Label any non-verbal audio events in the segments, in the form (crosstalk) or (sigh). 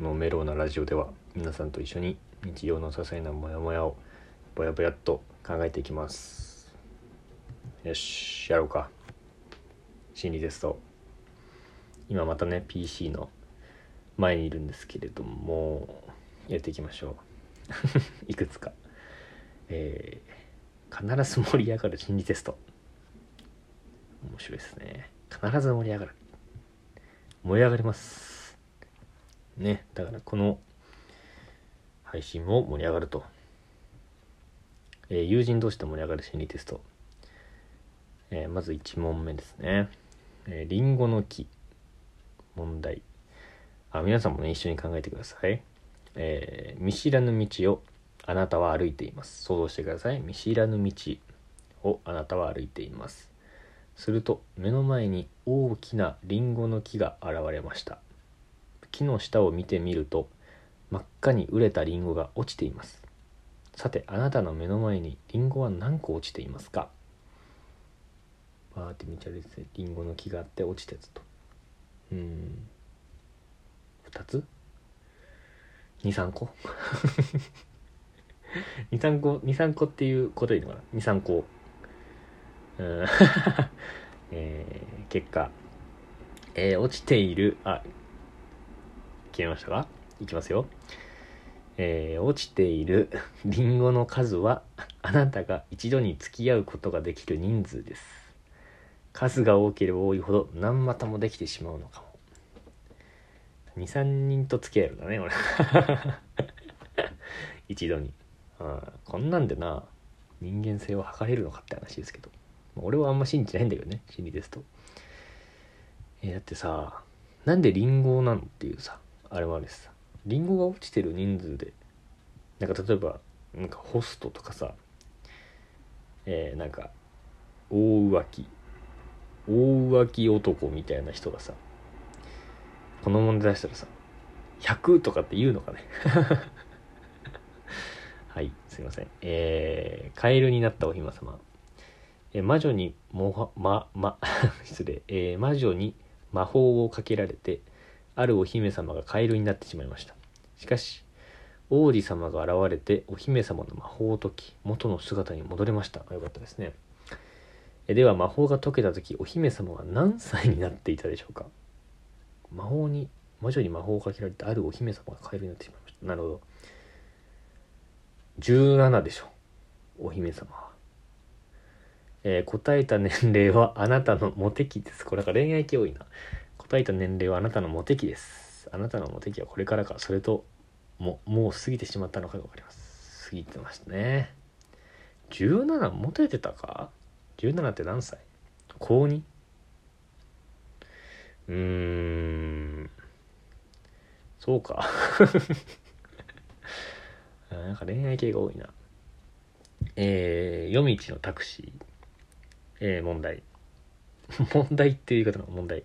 このメローなラジオでは皆さんと一緒に日常の些細なモヤモヤをぼやぼやっと考えていきます。よしやろうか。心理テスト。今またね PC の前にいるんですけれどもやっていきましょう。(laughs) いくつか。えー、必ず盛り上がる心理テスト。面白いですね。必ず盛り上がる。盛り上がります。ね。だからこの配信も盛り上がると、えー、友人同士で盛り上がる心理テスト、えー、まず1問目ですね。えー、リンゴの木問題。あ皆さんもね一緒に考えてください、えー、見知らぬ道をあなたは歩いています。想像してください。見知らぬ道をあなたは歩いています。すると目の前に大きなリンゴの木が現れました。木の下を見てみると真っ赤に熟れたリンゴが落ちています。さてあなたの目の前にリンゴは何個落ちていますか？バーって道歩いててリンゴの木があって落ちたやつと。うん。2つ？23個？(laughs) 23個？23個っていうことでいいのかな？23個。うん。(laughs) えー、結果、えー、落ちている、あ、消えましたか？いきますよ。えー、落ちているリンゴの数は、あなたが一度に付き合うことができる人数です。数が多ければ多いほど何股もできてしまうのかも。2、3人と付き合えるんだね、俺。(laughs) 一度に。あこんなんでな、人間性を測れるのかって話ですけど。俺はあんま信じないんだけどね心理テストえー、だってさなんでリンゴなのっていうさあれもあるしさ。リンゴが落ちてる人数でなんか例えばなんかホストとかさえー、なんか大浮気大浮気男みたいな人がさこの問題出したらさ100とかって言うのかね。(laughs) はいすいません。えー、カエルになったお姫様。え魔女にもはまま (laughs) 失礼、えー、魔女に魔法をかけられてあるお姫様がカエルになってしまいました。しかし王子様が現れてお姫様の魔法を解き元の姿に戻れました。よかったですね。えでは魔法が解けた時お姫様は何歳になっていたでしょうか？魔法に魔女に魔法をかけられてあるお姫様がカエルになってしまいました。なるほど。17でしょお姫様は。えー、答えた年齢はあなたのモテ期です。これなんか恋愛系多いな。答えた年齢はあなたのモテ期です。あなたのモテ期はこれからか、それとも、もう過ぎてしまったのかがわかります。過ぎてましたね。17モテてたか ?17 って何歳？高 2? うーん。そうか。(laughs) なんか恋愛系が多いな。えー、夜道のタクシー。えー、問題。問題っていう言い方の問題。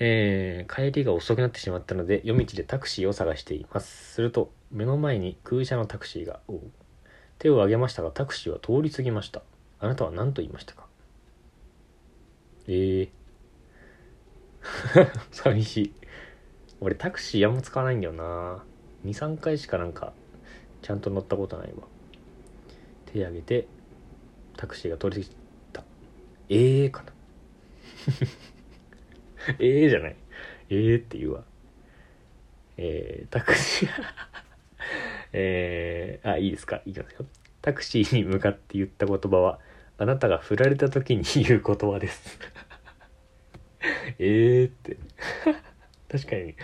えー、帰りが遅くなってしまったので夜道でタクシーを探しています。すると目の前に空車のタクシーが手を挙げましたがタクシーは通り過ぎました。あなたは何と言いましたか？ええー、(laughs) 寂しい。俺タクシーあんま使わないんだよな。2、3回しかなんかちゃんと乗ったことないわ。手挙げてタクシーが通り過ぎええー、かな (laughs) ええじゃない。ええ、って言うわ。えー、タクシー。(laughs) えー、あいいですか？いきますよ。タクシーに向かって言った言葉はあなたが振られた時に言う言葉です。(laughs) ええって。確かに。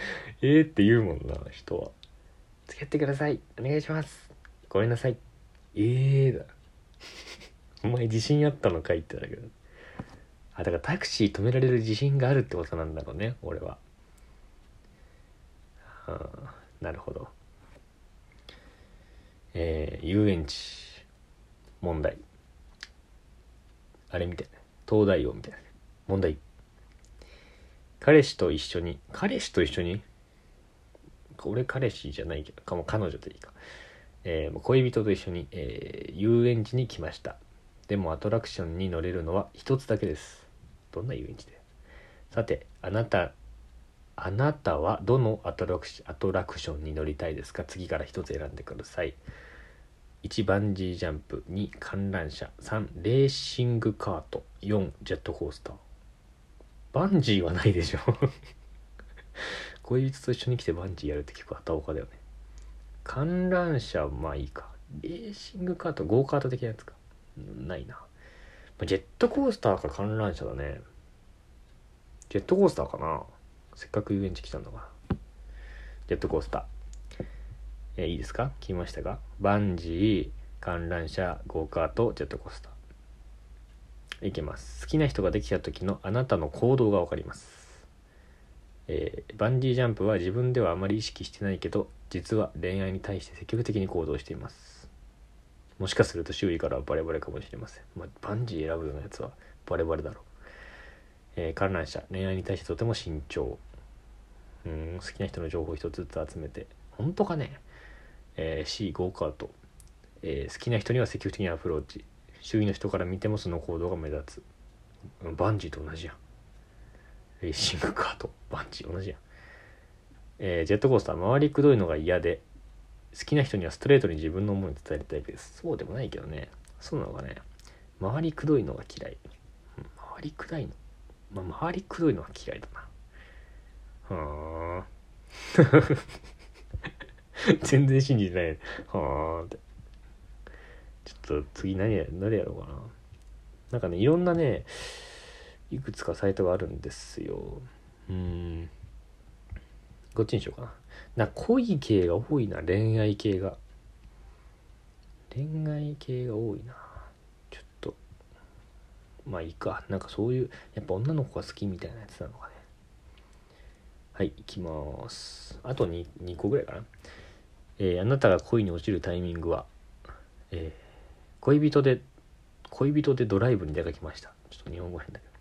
ええって言うもんな人は。付き合ってください。お願いします。ごめんなさい。ええー、だ。お前自信あったのかい？ってだけど。あだからタクシー止められる自信があるってことなんだろうね俺は、はあ、なるほど。えー、遊園地問題。あれみたいな東大王みたいな。問題。彼氏と一緒に。彼氏と一緒に？俺彼氏じゃないけどかも彼女でいいか、えー、恋人と一緒に、えー、遊園地に来ました。でもアトラクションに乗れるのは一つだけです。どんな遊園地で？さてあなたあなたはどのアトラクションに乗りたいですか？次から1つ選んでください。1バンジージャンプ2観覧車3レーシングカート4ジェットコースター。バンジーはないでしょ。(laughs) 恋人と一緒に来てバンジーやるって結構畑岡だよね。観覧車まあいいか。レーシングカートゴーカート的なやつか。ないな。ジェットコースターか観覧車だね。ジェットコースターかな。せっかく遊園地来たんだから。ジェットコースター。えー、いいですか？聞きましたか？バンジー観覧車ゴーカートジェットコースター。いきます。好きな人ができた時のあなたの行動がわかります。えー、バンジージャンプは自分ではあまり意識してないけど実は恋愛に対して積極的に行動しています。もしかすると周囲からはバレバレかもしれません、まあ、バンジー選ぶようなやつはバレバレだろう、えー、観覧車。恋愛に対してとても慎重。うん好きな人の情報を一つずつ集めて。本当かね、えー、C ゴーカート、えー、好きな人には積極的にアプローチ。周囲の人から見てもその行動が目立つ。バンジーと同じやん。レーシングカート。バンジー同じやん、えー、ジェットコースター。回りくどいのが嫌で。好きな人にはストレートに自分の思いを伝えるタイプです。そうでもないけどね。そうなのかね。回りくどいのが嫌い、うん、回りくどいの。まあ回りくどいのは嫌いだな。はあ。(laughs) 全然信じてない。はあ。って。ちょっと次何や何やろうかな。なんかねいろんなねいくつかサイトがあるんですよ。うん。こっちにしようかな。な恋系が多いな恋愛系が。恋愛系が多いな。ちょっと。まあいいか。なんかそういうやっぱ女の子が好きみたいなやつなのかね。はい行きます。あと 2, 2個ぐらいかな。えー、あなたが恋に落ちるタイミングは、えー、恋人で恋人でドライブに出かけました。ちょっと日本語変だけど。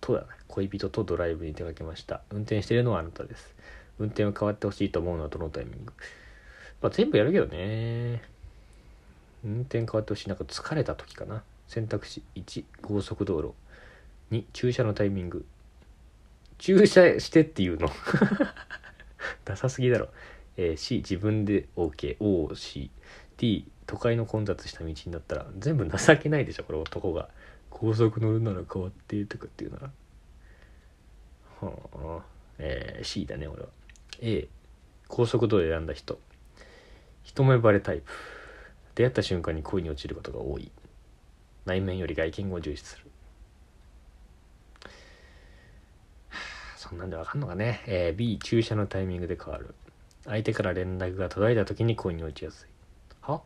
とだね恋人とドライブに出かけました。運転してるのはあなたです。運転を変わってほしいと思うのはどのタイミング？まあ全部やるけどね。運転変わってほしい。なんか疲れた時かな。選択肢1高速道路。2駐車のタイミング。駐車してっていうの。(laughs) ダサすぎだろ、えー、C 自分で OKOC D 都会の混雑した道になったら全部情けないでしょこれ男が。高速乗るなら変わってとかっていうならはあ。えー、C だね俺は。A 高速道路を選んだ人。一目惚れタイプ。出会った瞬間に恋に落ちることが多い。内面より外見を重視する、そんなんでわかんのかね、えー、B 駐車のタイミングで変わる。相手から連絡が途絶えた時に恋に落ちやすい。は？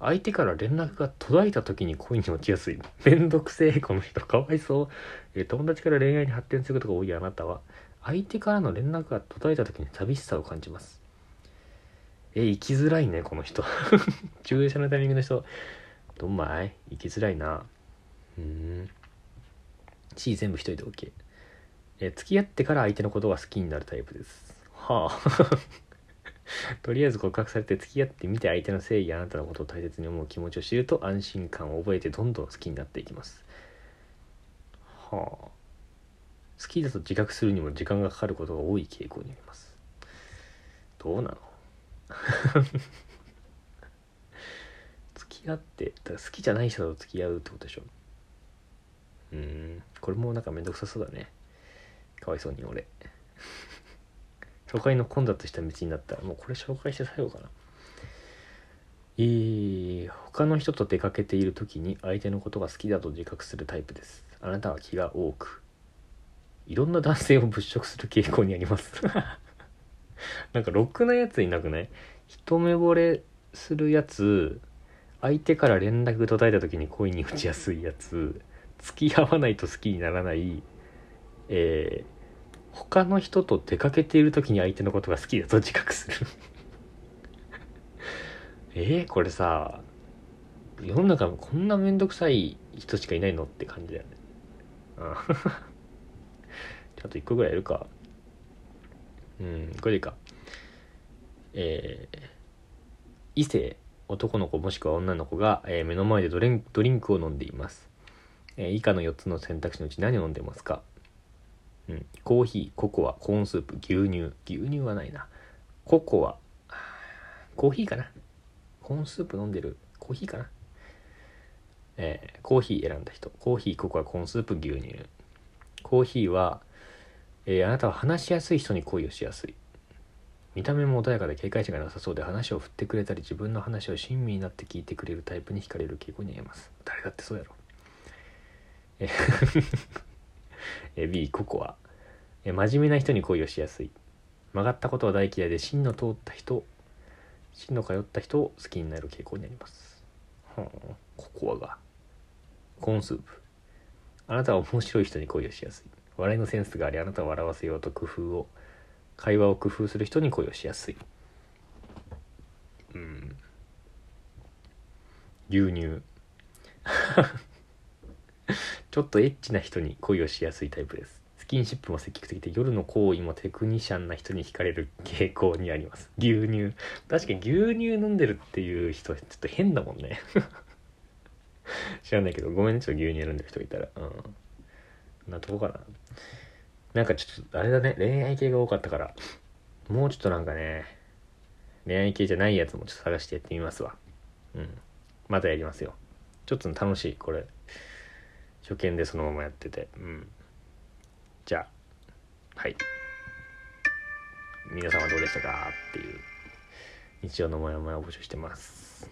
相手から連絡が途絶えた時に恋に落ちやすい。(laughs) めんどくせえ、この人。かわいそう。え友達から恋愛に発展することが多いあなたは、相手からの連絡が途絶えた時に寂しさを感じます。え、生きづらいね、この人。(laughs) 駐車のタイミングの人。どんまい？生きづらいな。うん。C 全部一人で OK。え、付き合ってから相手のことが好きになるタイプです。はあ。(laughs) とりあえず告白されて付き合ってみて相手の誠意やあなたのことを大切に思う気持ちを知ると安心感を覚えてどんどん好きになっていきますはあ好きだと自覚するにも時間がかかることが多い傾向にあります。どうなの？付き合ってだ好きじゃない人と付き合うってことでしょ？うん。これもなんかめんどくさそうだね。かわいそうに俺。都会の混雑した道になったらもうこれ紹介して最後かな。えー、他の人と出かけている時に相手のことが好きだと自覚するタイプです。あなたは気が多く。いろんな男性を物色する傾向にあります。(laughs) なんかろくなやついなくない？一目惚れするやつ相手から連絡途絶えた時に恋に落ちやすいやつ付き合わないと好きにならないえー他の人と出かけている時に相手のことが好きだと自覚する。(laughs) えー、これさ世の中こんなめんどくさい人しかいないのって感じだよね。あちょっと一個ぐらいやるか。うんこれでいいか。えー、異性男の子もしくは女の子が、えー、目の前でドリンドリンクを飲んでいます、えー、以下の4つの選択肢のうち何を飲んでますか？うん、コーヒーココアコーンスープ牛乳。牛乳はないな。ココア。コーヒーかな？コーンスープ飲んでる？コーヒーかな？えー、コーヒー選んだ人。コーヒーココアコーンスープ牛乳。コーヒーは、えー、あなたは話しやすい人に恋をしやすい。見た目も穏やかで警戒心がなさそうで話を振ってくれたり自分の話を親身になって聞いてくれるタイプに惹かれる傾向にあります。誰だってそうやろ。え (laughs) B ココアえ真面目な人に恋をしやすい。曲がったことは大嫌いで芯の通った人芯の通った人を好きになる傾向にあります。はあココアが。コーンスープ。あなたは面白い人に恋をしやすい。笑いのセンスがありあなたを笑わせようと工夫を会話を工夫する人に恋をしやすい。うん。牛乳。ちょっとエッチな人に恋をしやすいタイプです。スキンシップも積極的で夜の行為もテクニシャンな人に惹かれる傾向にあります。牛乳。確かに牛乳飲んでるっていう人ちょっと変だもんね。知らないけどごめんねちょっと牛乳飲んでる人いたら。うん。なとこかな。なんかちょっとあれだね。恋愛系が多かったから。もうちょっとなんかね。恋愛系じゃないやつもちょっと探してやってみますわ。うん。またやりますよ。ちょっと楽しい。これ。初見でそのままやってて。うん。じゃあ。はい。皆さんはどうでしたか？っていう。日常のモヤモヤを募集してます。